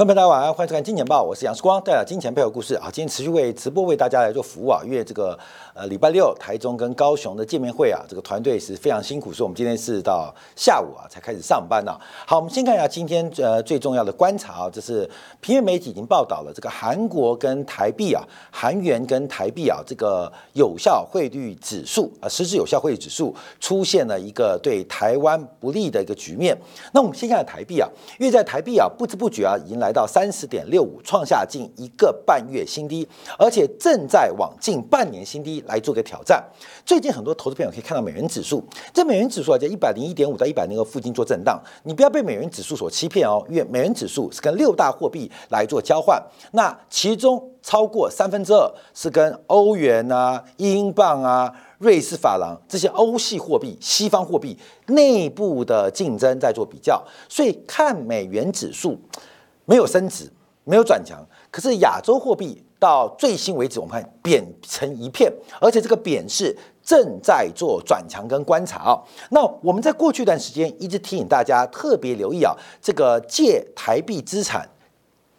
朋友，大家晚安，欢迎收看《金钱报》，我是杨世光，带来金钱背后故事啊。今天持续为直播为大家来做服务啊，因为这个呃礼拜六台中跟高雄的见面会啊，这个团队是非常辛苦，所以我们今天是到下午啊才开始上班呢。好，我们先看一下今天呃最重要的观察啊，这是平面媒体已经报道了，这个韩国跟台币啊，韩元跟台币啊，这个有效汇率指数啊，实质有效汇率指数出现了一个对台湾不利的一个局面。那我们先看台币啊，因为在台币啊不知不觉啊迎来。来到三十点六五，创下近一个半月新低，而且正在往近半年新低来做个挑战。最近很多投资朋友可以看到美元指数，这美元指数啊在一百零一点五到一百零二附近做震荡。你不要被美元指数所欺骗哦，因为美元指数是跟六大货币来做交换，那其中超过三分之二是跟欧元啊、英镑啊。瑞士法郎这些欧系货币、西方货币内部的竞争在做比较，所以看美元指数。没有升值，没有转强，可是亚洲货币到最新为止，我们看贬成一片，而且这个贬是正在做转强跟观察啊。那我们在过去一段时间一直提醒大家特别留意啊，这个借台币资产，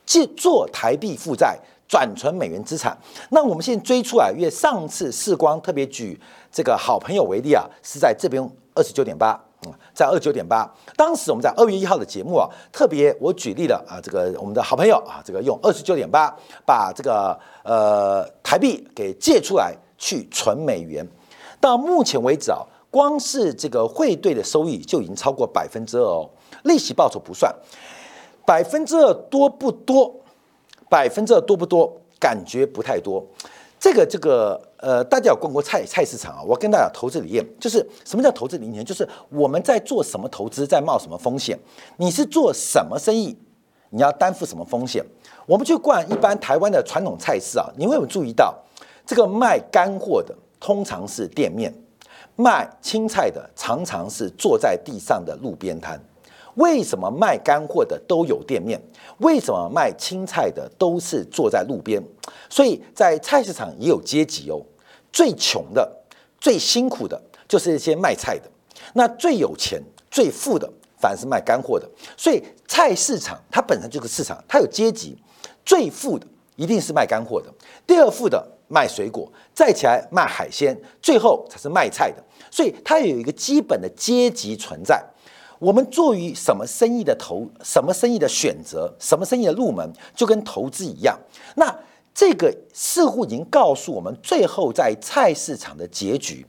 借做台币负债转存美元资产。那我们现在追出来，因为上次世光特别举这个好朋友为例啊，是在这边二十九点八。在二九点八，当时我们在二月一号的节目啊，特别我举例了啊，这个我们的好朋友啊，这个用二十九点八把这个呃台币给借出来去存美元，到目前为止啊，光是这个汇兑的收益就已经超过百分之二哦，利息报酬不算，百分之二多不多？百分之二多不多？感觉不太多。这个这个呃，大家有逛过菜菜市场啊？我跟大家投资理念就是什么叫投资理念？就是我们在做什么投资，在冒什么风险。你是做什么生意，你要担负什么风险？我们去逛一般台湾的传统菜市啊，你会有注意到，这个卖干货的通常是店面，卖青菜的常常是坐在地上的路边摊。为什么卖干货的都有店面？为什么卖青菜的都是坐在路边？所以在菜市场也有阶级哦。最穷的、最辛苦的，就是一些卖菜的；那最有钱、最富的，反而是卖干货的。所以菜市场它本身就是市场，它有阶级。最富的一定是卖干货的，第二富的卖水果，再起来卖海鲜，最后才是卖菜的。所以它有一个基本的阶级存在。我们做于什么生意的投，什么生意的选择，什么生意的入门，就跟投资一样。那这个似乎已经告诉我们，最后在菜市场的结局，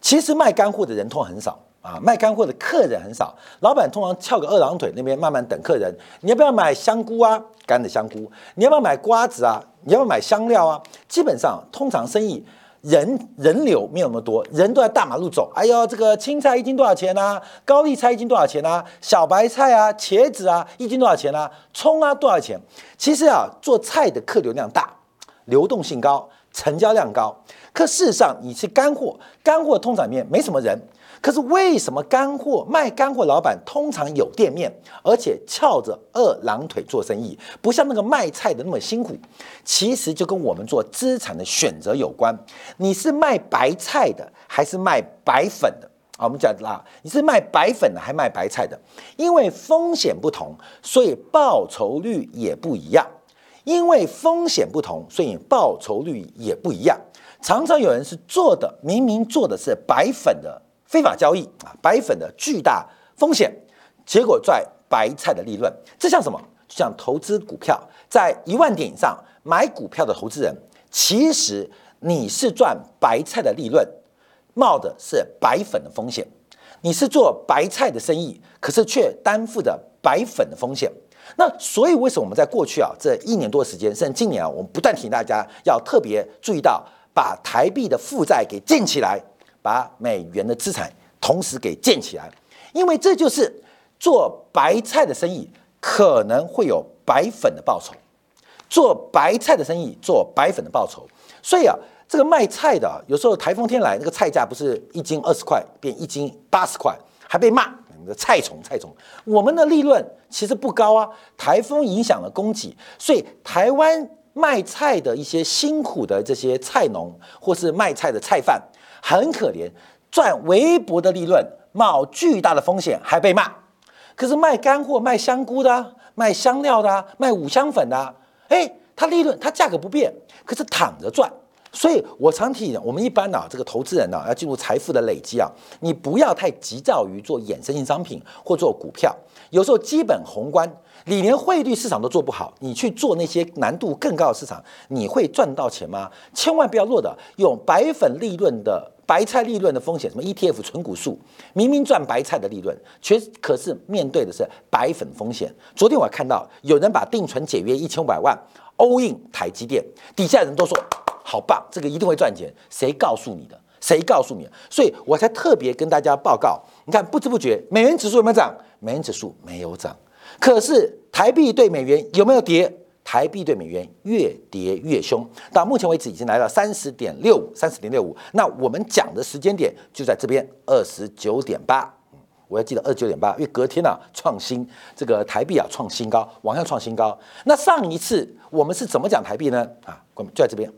其实卖干货的人通常很少啊，卖干货的客人很少，老板通常翘个二郎腿那边慢慢等客人。你要不要买香菇啊？干的香菇？你要不要买瓜子啊？你要不要买香料啊？基本上，通常生意。人人流没有那么多，人都在大马路走。哎呦，这个青菜一斤多少钱呢？高丽菜一斤多少钱呢？小白菜啊，茄子啊，一斤多少钱呢？葱啊，多少钱？其实啊，做菜的客流量大，流动性高，成交量高。可事实上，你是干货，干货通常面没什么人。可是为什么干货卖干货老板通常有店面，而且翘着二郎腿做生意，不像那个卖菜的那么辛苦？其实就跟我们做资产的选择有关。你是卖白菜的还是卖白粉的？啊，我们讲啦，你是卖白粉的还卖白菜的？因为风险不同，所以报酬率也不一样。因为风险不同，所以报酬率也不一样。常常有人是做的，明明做的是白粉的。非法交易啊，白粉的巨大风险，结果赚白菜的利润，这像什么？就像投资股票，在一万点以上买股票的投资人，其实你是赚白菜的利润，冒的是白粉的风险。你是做白菜的生意，可是却担负着白粉的风险。那所以为什么我们在过去啊这一年多时间，甚至今年啊，我们不断提醒大家要特别注意到，把台币的负债给建起来。把美元的资产同时给建起来，因为这就是做白菜的生意可能会有白粉的报酬。做白菜的生意做白粉的报酬，所以啊，这个卖菜的有时候台风天来，那个菜价不是一斤二十块变一斤八十块，还被骂菜虫菜虫。我们的利润其实不高啊，台风影响了供给，所以台湾卖菜的一些辛苦的这些菜农或是卖菜的菜贩。很可怜，赚微薄的利润，冒巨大的风险还被骂。可是卖干货、卖香菇的、卖香料的、卖五香粉的，哎，它利润它价格不变，可是躺着赚。所以我常提醒我们一般呢，这个投资人呢，要进入财富的累积啊，你不要太急躁于做衍生性商品或做股票。有时候基本宏观，你连汇率市场都做不好，你去做那些难度更高的市场，你会赚到钱吗？千万不要落的用白粉利润的白菜利润的风险，什么 ETF 纯股数，明明赚白菜的利润，却可是面对的是白粉风险。昨天我看到有人把定存解约一千五百万，all in 台积电，底下人都说好棒，这个一定会赚钱。谁告诉你的？谁告诉你的？所以我才特别跟大家报告。你看，不知不觉美元指数有没有涨？美元指数没有涨，可是台币对美元有没有跌？台币对美元越跌越凶，到目前为止已经来到三十点六五，三十点六五。那我们讲的时间点就在这边二十九点八，我要记得二十九点八，因为隔天啊创新，这个台币啊创新高，往上创新高。那上一次我们是怎么讲台币呢？啊，就在这边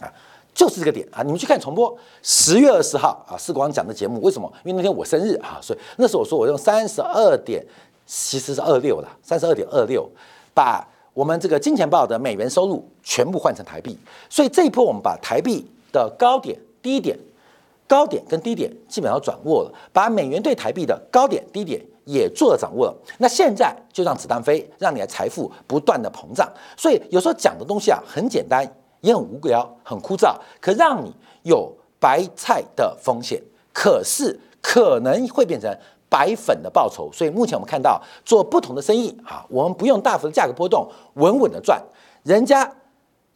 啊。就是这个点啊！你们去看重播，十月二十号啊，世光讲的节目，为什么？因为那天我生日啊，所以那时候我说我用三十二点，其实是二六了，三十二点二六，把我们这个金钱豹的美元收入全部换成台币，所以这一波我们把台币的高点、低点、高点跟低点基本上掌握了，把美元对台币的高点、低点也做了掌握了。那现在就让子弹飞，让你的财富不断的膨胀。所以有时候讲的东西啊，很简单。也很无聊，很枯燥，可让你有白菜的风险，可是可能会变成白粉的报酬。所以目前我们看到做不同的生意啊，我们不用大幅的价格波动，稳稳的赚。人家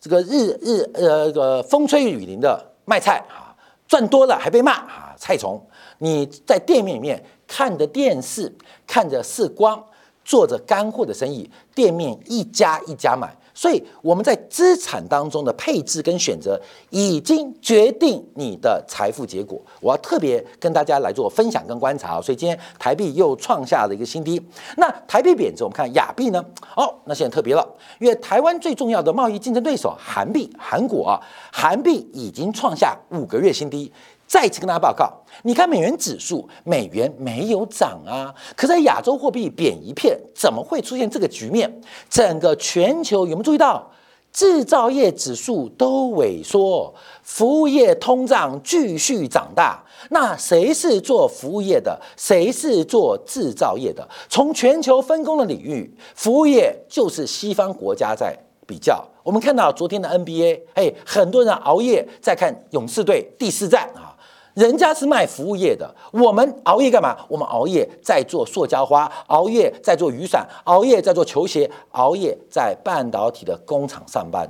这个日日呃这个风吹雨淋的卖菜啊，赚多了还被骂啊，菜虫。你在店面里面看着电视，看着视光，做着干货的生意，店面一家一家买。所以我们在资产当中的配置跟选择，已经决定你的财富结果。我要特别跟大家来做分享跟观察。所以今天台币又创下了一个新低。那台币贬值，我们看亚币呢？哦，那现在特别了，因为台湾最重要的贸易竞争对手韩币，韩国啊，韩币已经创下五个月新低。再一次跟大家报告，你看美元指数，美元没有涨啊，可在亚洲货币贬一片，怎么会出现这个局面？整个全球有没有注意到，制造业指数都萎缩，服务业通胀继续长大？那谁是做服务业的？谁是做制造业的？从全球分工的领域，服务业就是西方国家在比较。我们看到昨天的 NBA，哎，很多人熬夜在看勇士队第四战啊。人家是卖服务业的，我们熬夜干嘛？我们熬夜在做塑胶花，熬夜在做雨伞，熬夜在做球鞋，熬夜在半导体的工厂上班。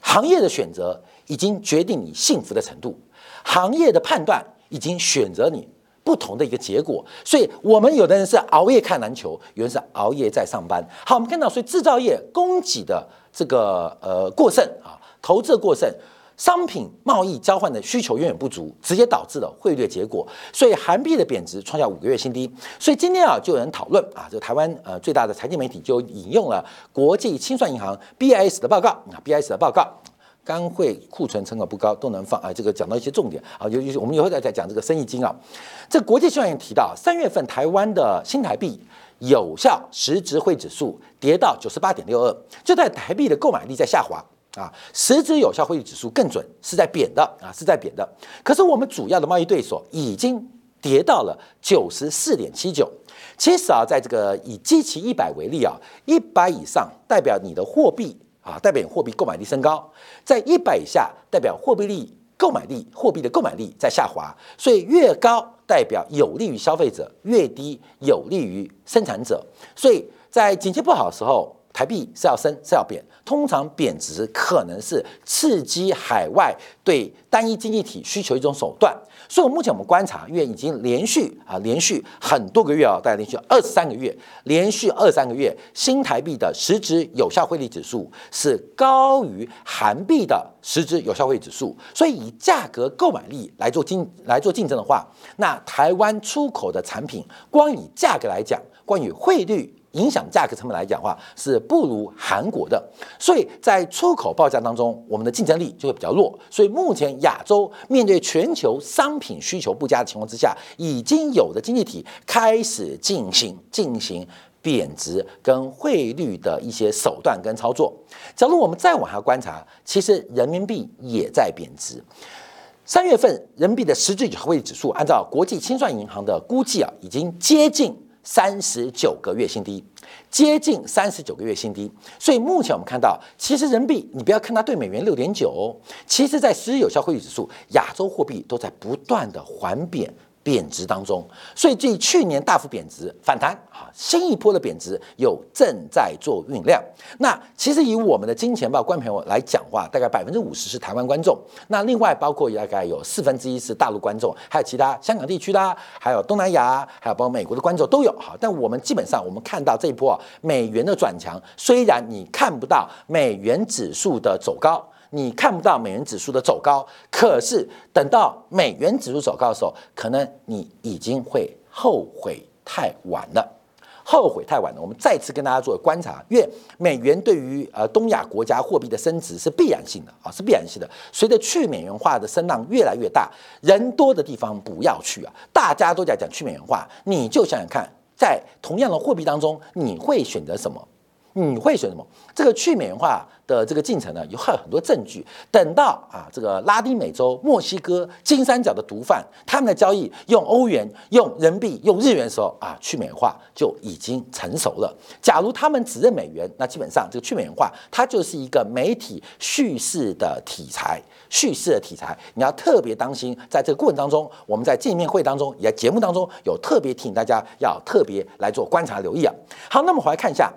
行业的选择已经决定你幸福的程度，行业的判断已经选择你不同的一个结果。所以，我们有的人是熬夜看篮球，有人是熬夜在上班。好，我们看到，所以制造业供给的这个呃过剩啊，投资的过剩。商品贸易交换的需求远远不足，直接导致了汇率结果，所以韩币的贬值创下五个月新低。所以今天啊，就有人讨论啊，这台湾呃最大的财经媒体就引用了国际清算银行 BIS 的报告啊，BIS 的报告，干汇库存成本不高都能放啊，这个讲到一些重点啊，尤其是我们以后再再讲这个生意经啊。这国际清算银行提到，三月份台湾的新台币有效实质汇指数跌到九十八点六二，就在台币的购买力在下滑。啊，实质有效汇率指数更准，是在贬的啊，是在贬的。可是我们主要的贸易对手已经跌到了九十四点七九。其实啊，在这个以基期一百为例啊，一百以上代表你的货币啊，代表你货币购买力升高；在一百以下，代表货币力购买力货币的购买力在下滑。所以越高代表有利于消费者，越低有利于生产者。所以在经济不好的时候。台币是要升是要贬，通常贬值可能是刺激海外对单一经济体需求一种手段。所以，目前我们观察，因为已经连续啊连续很多个月啊，大概连续二十三个月，连续二三个月，新台币的实质有效汇率指数是高于韩币的实质有效汇率指数。所以，以价格购买力来做竞来做竞争的话，那台湾出口的产品，光以价格来讲，关于汇率。影响价格成本来讲的话是不如韩国的，所以在出口报价当中，我们的竞争力就会比较弱。所以目前亚洲面对全球商品需求不佳的情况之下，已经有的经济体开始进行进行贬值跟汇率的一些手段跟操作。假如我们再往下观察，其实人民币也在贬值。三月份人民币的实质汇率指数，按照国际清算银行的估计啊，已经接近三十九个月新低，接近三十九个月新低。所以目前我们看到，其实人民币，你不要看它对美元六点九，其实在实际有效汇率指数，亚洲货币都在不断的缓贬。贬值当中，所以继去年大幅贬值反弹啊，新一波的贬值有正在做酝酿。那其实以我们的金钱报观众朋友来讲话，大概百分之五十是台湾观众，那另外包括大概有四分之一是大陆观众，还有其他香港地区的，还有东南亚，还有包括美国的观众都有哈。但我们基本上我们看到这一波美元的转强，虽然你看不到美元指数的走高。你看不到美元指数的走高，可是等到美元指数走高的时候，可能你已经会后悔太晚了，后悔太晚了。我们再次跟大家做观察，因为美元对于呃东亚国家货币的升值是必然性的啊，是必然性的。随着去美元化的声浪越来越大，人多的地方不要去啊，大家都在讲去美元化，你就想想看，在同样的货币当中，你会选择什么？你会选什么？这个去美元化的这个进程呢，有很很多证据。等到啊，这个拉丁美洲、墨西哥、金三角的毒贩，他们的交易用欧元、用人民币、用日元的时候啊，去美元化就已经成熟了。假如他们只认美元，那基本上这个去美元化，它就是一个媒体叙事的题材，叙事的题材。你要特别当心，在这个过程当中，我们在见面会当中，也在节目当中有特别提醒大家要特别来做观察留意啊。好，那么我来看一下。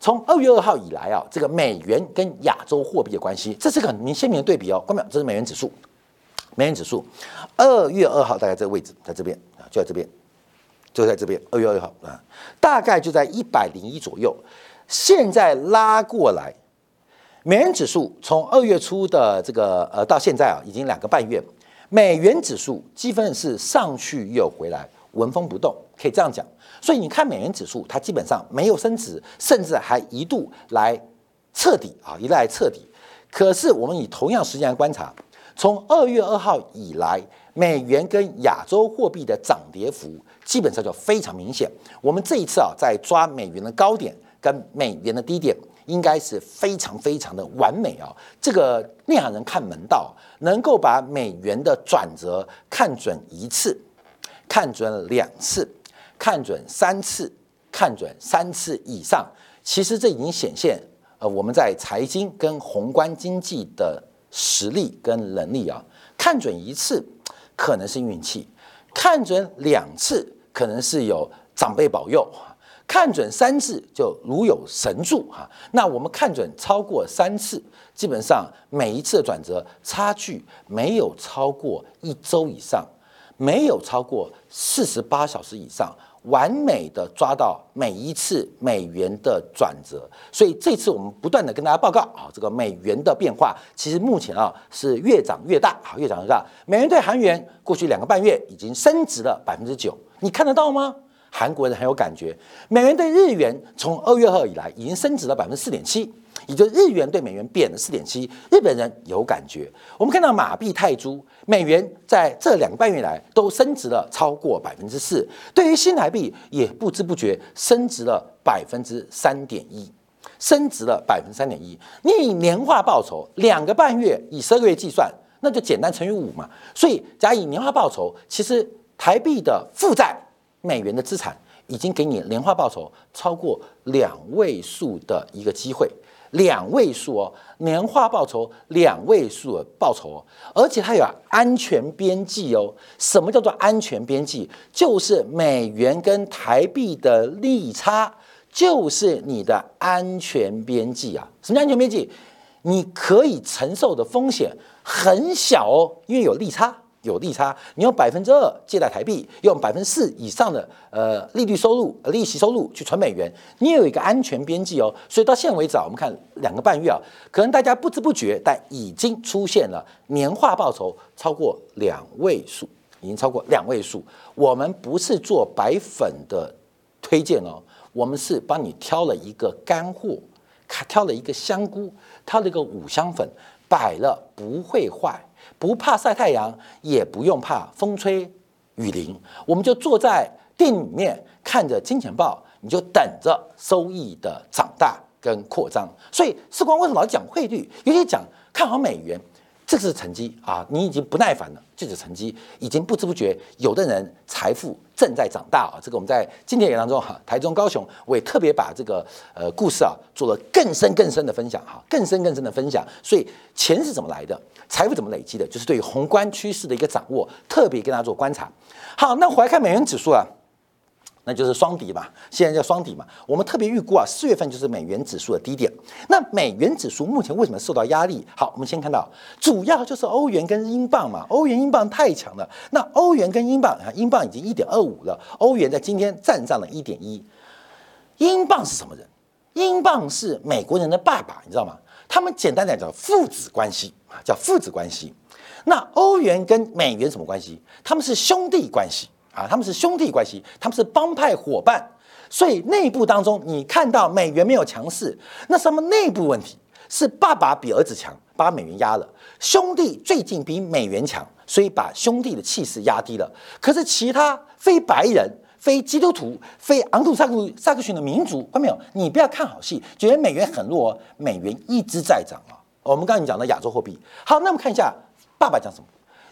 从二月二号以来啊，这个美元跟亚洲货币的关系，这是个很明鲜明的对比哦。关表，这是美元指数，美元指数，二月二号大概这个位置，在这边啊，就在这边，就在这边。二月二号啊，大概就在一百零一左右。现在拉过来，美元指数从二月初的这个呃到现在啊，已经两个半月，美元指数基本是上去又回来，纹风不动，可以这样讲。所以你看美元指数，它基本上没有升值，甚至还一度来彻底啊，一来彻底。可是我们以同样时间来观察，从二月二号以来，美元跟亚洲货币的涨跌幅基本上就非常明显。我们这一次啊，在抓美元的高点跟美元的低点，应该是非常非常的完美啊。这个内行人看门道，能够把美元的转折看准一次，看准两次。看准三次，看准三次以上，其实这已经显现，呃，我们在财经跟宏观经济的实力跟能力啊。看准一次可能是运气，看准两次可能是有长辈保佑，看准三次就如有神助哈。那我们看准超过三次，基本上每一次的转折差距没有超过一周以上，没有超过四十八小时以上。完美的抓到每一次美元的转折，所以这次我们不断的跟大家报告啊，这个美元的变化其实目前啊是越涨越大啊，越涨越大。美元对韩元过去两个半月已经升值了百分之九，你看得到吗？韩国人很有感觉。美元对日元从二月二以来已经升值了百分之四点七。也就日元对美元贬了四点七，日本人有感觉。我们看到马币、泰铢、美元在这两个半月来都升值了超过百分之四，对于新台币也不知不觉升值了百分之三点一，升值了百分之三点一。你以年化报酬两个半月以十二个月计算，那就简单乘以五嘛。所以假以年化报酬，其实台币的负债，美元的资产已经给你年化报酬超过两位数的一个机会。两位数哦，年化报酬两位数的报酬哦，而且它有安全边际哦。什么叫做安全边际？就是美元跟台币的利差，就是你的安全边际啊。什么叫安全边际？你可以承受的风险很小哦，因为有利差。有利差，你用百分之二借贷台币，用百分之四以上的呃利率收入、利息收入去存美元，你有一个安全边际哦。所以到现在为止啊，我们看两个半月啊，可能大家不知不觉，但已经出现了年化报酬超过两位数，已经超过两位数。我们不是做白粉的推荐哦，我们是帮你挑了一个干货，挑了一个香菇，挑了一个五香粉，摆了不会坏。不怕晒太阳，也不用怕风吹雨淋，我们就坐在店里面看着金钱豹，你就等着收益的长大跟扩张。所以世光为什么老讲汇率，尤其讲看好美元？这是成绩啊！你已经不耐烦了，这是成绩，已经不知不觉，有的人财富正在长大啊！这个我们在今天演当中哈，台中、高雄，我也特别把这个呃故事啊做了更深更深的分享哈，更深更深的分享。所以钱是怎么来的，财富怎么累积的，就是对宏观趋势的一个掌握，特别跟大家做观察。好，那回来看美元指数啊。那就是双底嘛，现在叫双底嘛。我们特别预估啊，四月份就是美元指数的低点。那美元指数目前为什么受到压力？好，我们先看到，主要就是欧元跟英镑嘛。欧元、英镑太强了。那欧元跟英镑啊，英镑已经一点二五了，欧元在今天站上了一点一。英镑是什么人？英镑是美国人的爸爸，你知道吗？他们简单点叫父子关系啊，叫父子关系。那欧元跟美元什么关系？他们是兄弟关系。啊，他们是兄弟关系，他们是帮派伙伴，所以内部当中你看到美元没有强势，那什么内部问题？是爸爸比儿子强，把美元压了。兄弟最近比美元强，所以把兄弟的气势压低了。可是其他非白人、非基督徒、非昂土萨克萨克逊的民族，看到没有？你不要看好戏，觉得美元很弱，美元一直在涨啊。我们刚才讲的亚洲货币，好，那我们看一下爸爸讲什么？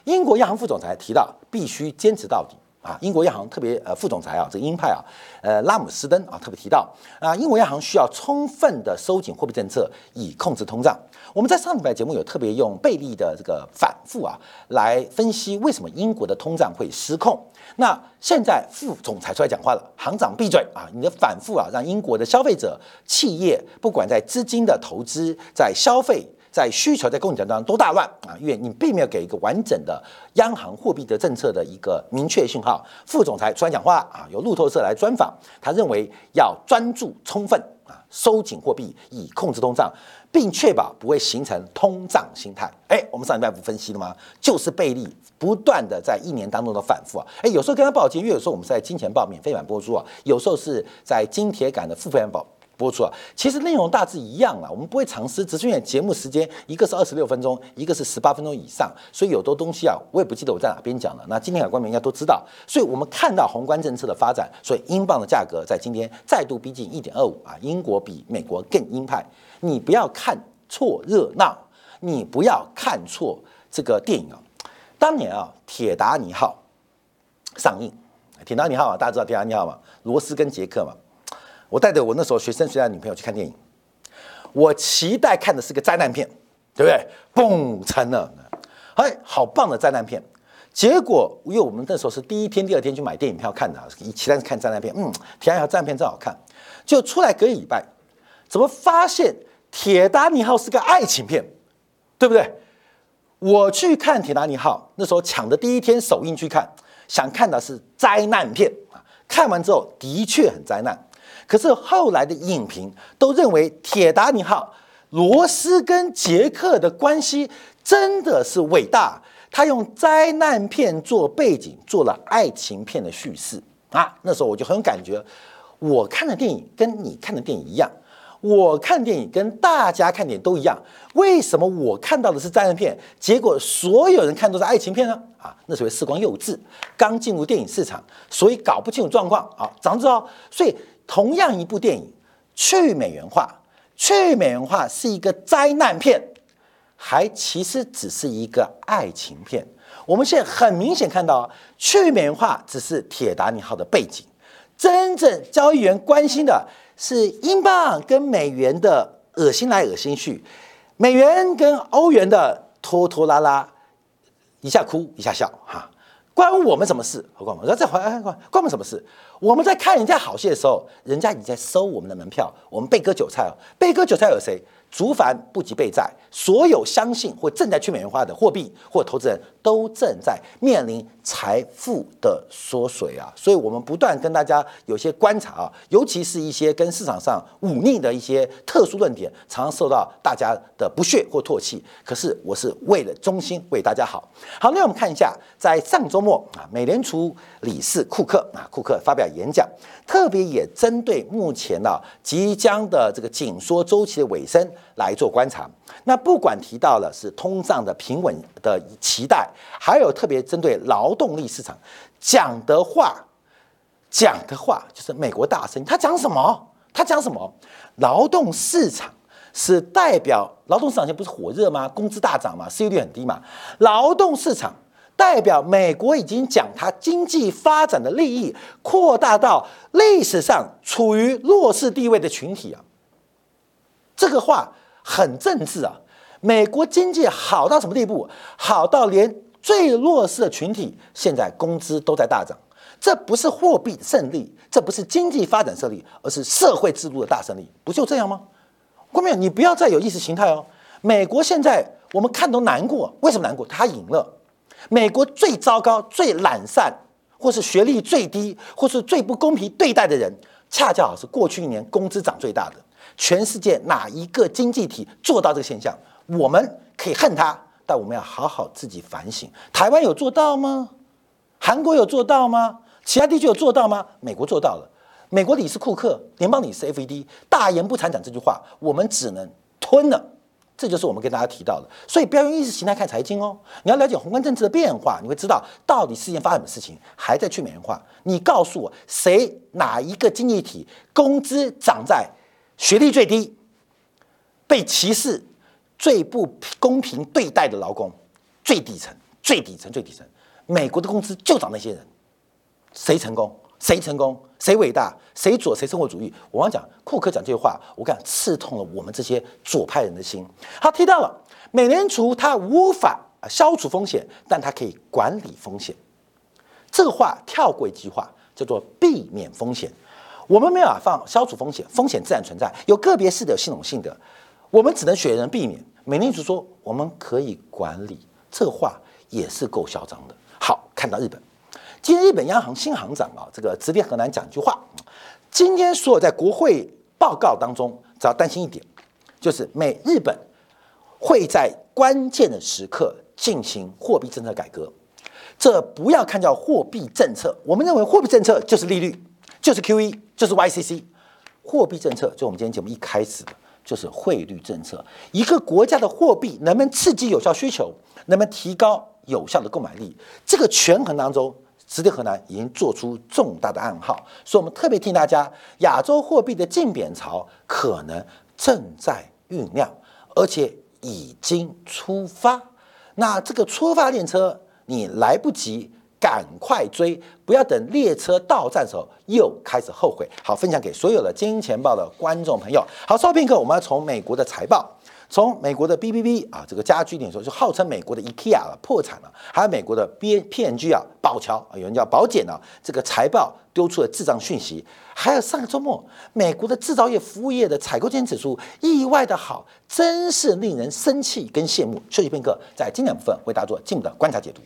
英国央行副总裁提到，必须坚持到底。啊，英国央行特别呃副总裁啊，这个鹰派啊，呃拉姆斯登啊特别提到啊，英国央行需要充分的收紧货币政策以控制通胀。我们在上礼拜节目有特别用贝利的这个反复啊来分析为什么英国的通胀会失控。那现在副总裁出来讲话了，行长闭嘴啊！你的反复啊，让英国的消费者、企业不管在资金的投资、在消费。在需求在供给当中都大乱啊，因为你并没有给一个完整的央行货币的政策的一个明确信号。副总裁出来讲话啊，由路透社来专访，他认为要专注充分啊，收紧货币以控制通胀，并确保不会形成通胀心态。哎，我们上礼拜不分析了吗？就是贝利不断的在一年当中的反复啊。哎，有时候跟他报金，因为有时候我们在金钱报免费版播出啊，有时候是在金铁杆的付费版报。播出啊，其实内容大致一样啊，我们不会尝试，只是因为节目时间一个是二十六分钟，一个是十八分钟以上，所以有多东西啊，我也不记得我在哪边讲了。那今天海关民应该都知道，所以我们看到宏观政策的发展，所以英镑的价格在今天再度逼近一点二五啊，英国比美国更鹰派。你不要看错热闹，你不要看错这个电影啊。当年啊，《铁达尼号》上映，《铁达尼号》啊，大家知道《铁达尼号》吗？罗斯跟杰克嘛。我带着我那时候学生时代女朋友去看电影，我期待看的是个灾难片，对不对？嘣，成了，哎，好棒的灾难片。结果因为我们那时候是第一天、第二天去买电影票看的，期待看灾难片。嗯，铁达尼号灾难片真好看。就出来隔一礼拜，怎么发现铁达尼号是个爱情片，对不对？我去看铁达尼号，那时候抢的第一天首映去看，想看的是灾难片啊。看完之后的确很灾难。可是后来的影评都认为，铁达尼号罗斯跟杰克的关系真的是伟大。他用灾难片做背景，做了爱情片的叙事啊。那时候我就很有感觉，我看的电影跟你看的电影一样，我看电影跟大家看电影都一样。为什么我看到的是灾难片，结果所有人看都是爱情片呢？啊，那时候时光幼稚，刚进入电影市场，所以搞不清楚状况啊。早知道，所以。同样一部电影，去美元化，去美元化是一个灾难片，还其实只是一个爱情片。我们现在很明显看到，去美元化只是铁达尼号的背景，真正交易员关心的是英镑跟美元的恶心来恶心去，美元跟欧元的拖拖拉拉，一下哭一下笑，哈。关我们什么事？何况我说再回来，关关我们什么事？我们在看人家好戏的时候，人家已经在收我们的门票，我们被割韭菜哦。被割韭菜有谁？竹凡不及备债，所有相信或正在去美元化的货币或投资人都正在面临财富的缩水啊！所以，我们不断跟大家有些观察啊，尤其是一些跟市场上忤逆的一些特殊论点，常常受到大家的不屑或唾弃。可是，我是为了中心，为大家好。好，那我们看一下，在上周末啊，美联储理事库克啊，库克发表演讲，特别也针对目前呢即将的这个紧缩周期的尾声。来做观察，那不管提到了是通胀的平稳的期待，还有特别针对劳动力市场讲的话，讲的话就是美国大声，他讲什么？他讲什么？劳动市场是代表劳动市场现在不是火热吗？工资大涨嘛，失业率很低嘛。劳动市场代表美国已经将它经济发展的利益扩大到历史上处于弱势地位的群体啊。这个话很政治啊。美国经济好到什么地步？好到连最弱势的群体现在工资都在大涨。这不是货币胜利，这不是经济发展胜利，而是社会制度的大胜利，不就这样吗？郭明，你不要再有意识形态哦。美国现在我们看都难过，为什么难过？他赢了。美国最糟糕、最懒散，或是学历最低，或是最不公平对待的人，恰恰好是过去一年工资涨最大的。全世界哪一个经济体做到这个现象？我们可以恨他，但我们要好好自己反省。台湾有做到吗？韩国有做到吗？其他地区有做到吗？美国做到了。美国理事库克，联邦理事 FED 大言不惭讲这句话，我们只能吞了。这就是我们跟大家提到的。所以不要用意识形态看财经哦，你要了解宏观政治的变化，你会知道到底事件发生什么事情，还在去美元化。你告诉我，谁哪一个经济体工资涨在学历最低、被歧视、最不公平对待的劳工最底层、最底层、最底层？美国的工资就涨那些人。谁成功？谁成功？谁伟大？谁左？谁生活主义？我刚讲库克讲这句话，我讲刺痛了我们这些左派人的心。他提到了美联储，它无法消除风险，但它可以管理风险。这个话跳过一句话，叫做避免风险。我们没有法放消除风险，风险自然存在，有个别是的有系统性的，我们只能选人避免。美联储说我们可以管理，这话也是够嚣张的。好，看到日本。今天日本央行新行长啊，这个直隶河南讲一句话：今天所有在国会报告当中，只要担心一点，就是美日本会在关键的时刻进行货币政策改革。这不要看叫货币政策，我们认为货币政策就是利率，就是 QE，就是 YCC。货币政策就我们今天节目一开始的，就是汇率政策。一个国家的货币能不能刺激有效需求，能不能提高有效的购买力，这个权衡当中。实体河南已经做出重大的暗号，所以我们特别提醒大家，亚洲货币的竞贬潮可能正在酝酿，而且已经出发。那这个出发列车，你来不及，赶快追，不要等列车到站的时候又开始后悔。好，分享给所有的金钱报的观众朋友。好，稍片刻，我们要从美国的财报。从美国的 B B B 啊，这个家居连锁就号称美国的 IKEA 了，破产了；还有美国的 B P N G 啊，宝桥啊，有人叫宝简啊，这个财报丢出了智障讯息；还有上个周末，美国的制造业、服务业的采购经理指数意外的好，真是令人生气跟羡慕。休息片刻，在经典部分为大家做进一步的观察解读。